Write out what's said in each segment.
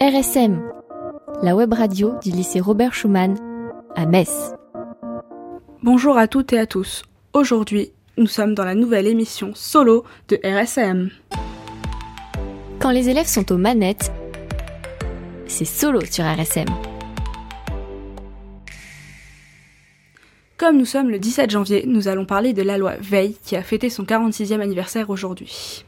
RSM, la web radio du lycée Robert Schumann à Metz. Bonjour à toutes et à tous. Aujourd'hui, nous sommes dans la nouvelle émission solo de RSM. Quand les élèves sont aux manettes, c'est solo sur RSM. Comme nous sommes le 17 janvier, nous allons parler de la loi Veil qui a fêté son 46e anniversaire aujourd'hui.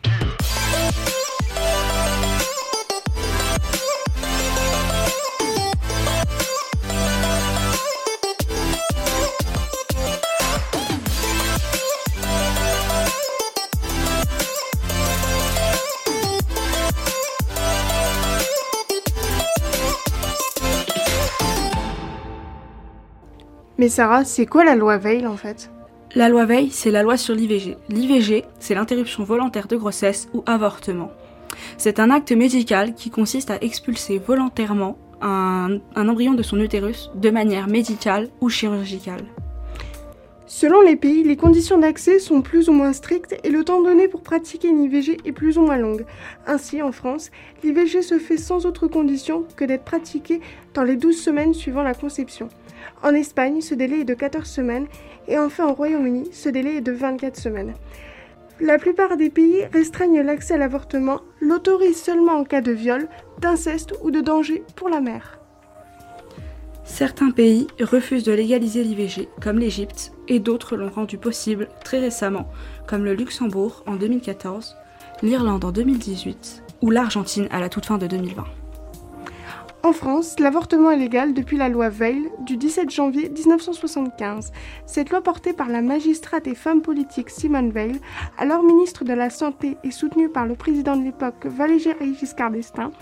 Mais Sarah, c'est quoi la loi Veil en fait? La loi Veil, c'est la loi sur l'IVG. L'IVG, c'est l'interruption volontaire de grossesse ou avortement. C'est un acte médical qui consiste à expulser volontairement un, un embryon de son utérus de manière médicale ou chirurgicale. Selon les pays, les conditions d'accès sont plus ou moins strictes et le temps donné pour pratiquer une IVG est plus ou moins long. Ainsi, en France, l'IVG se fait sans autre condition que d'être pratiquée dans les 12 semaines suivant la conception. En Espagne, ce délai est de 14 semaines et enfin au Royaume-Uni, ce délai est de 24 semaines. La plupart des pays restreignent l'accès à l'avortement, l'autorisent seulement en cas de viol, d'inceste ou de danger pour la mère. Certains pays refusent de légaliser l'IVG, comme l'Égypte, et d'autres l'ont rendu possible très récemment, comme le Luxembourg en 2014, l'Irlande en 2018 ou l'Argentine à la toute fin de 2020. En France, l'avortement est légal depuis la loi Veil du 17 janvier 1975. Cette loi portée par la magistrate et femme politique Simone Veil, alors ministre de la Santé et soutenue par le président de l'époque Valéry Giscard d'Estaing,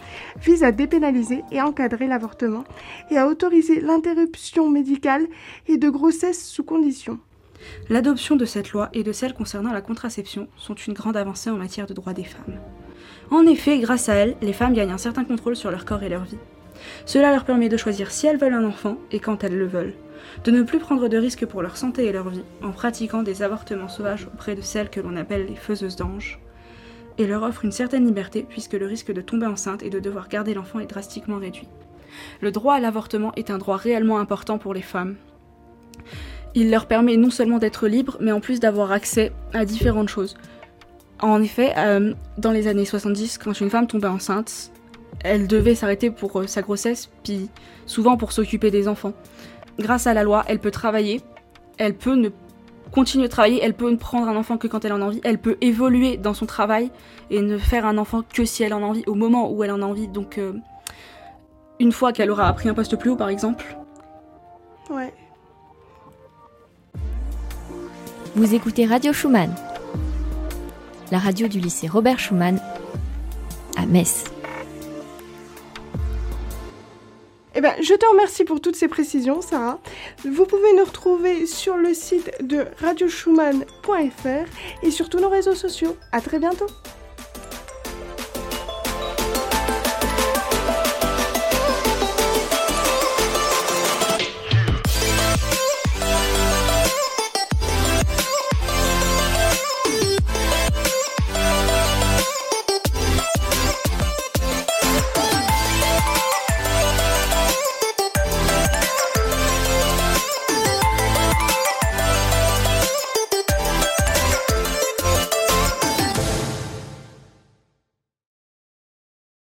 vise à dépénaliser et encadrer l'avortement et à autoriser l'interruption médicale et de grossesse sous conditions. L'adoption de cette loi et de celle concernant la contraception sont une grande avancée en matière de droits des femmes. En effet, grâce à elle, les femmes gagnent un certain contrôle sur leur corps et leur vie. Cela leur permet de choisir si elles veulent un enfant et quand elles le veulent, de ne plus prendre de risques pour leur santé et leur vie en pratiquant des avortements sauvages auprès de celles que l'on appelle les faiseuses d'anges, et leur offre une certaine liberté puisque le risque de tomber enceinte et de devoir garder l'enfant est drastiquement réduit. Le droit à l'avortement est un droit réellement important pour les femmes. Il leur permet non seulement d'être libres, mais en plus d'avoir accès à différentes choses. En effet, euh, dans les années 70, quand une femme tombait enceinte, elle devait s'arrêter pour euh, sa grossesse, puis souvent pour s'occuper des enfants. Grâce à la loi, elle peut travailler, elle peut ne continuer de travailler, elle peut ne prendre un enfant que quand elle en a envie, elle peut évoluer dans son travail et ne faire un enfant que si elle en a envie, au moment où elle en a envie. Donc, euh, une fois qu'elle aura appris un poste plus haut, par exemple. Ouais. Vous écoutez Radio Schumann, la radio du lycée Robert Schumann à Metz. Eh ben, je te remercie pour toutes ces précisions, Sarah. Vous pouvez nous retrouver sur le site de radioschumann.fr et sur tous nos réseaux sociaux. À très bientôt.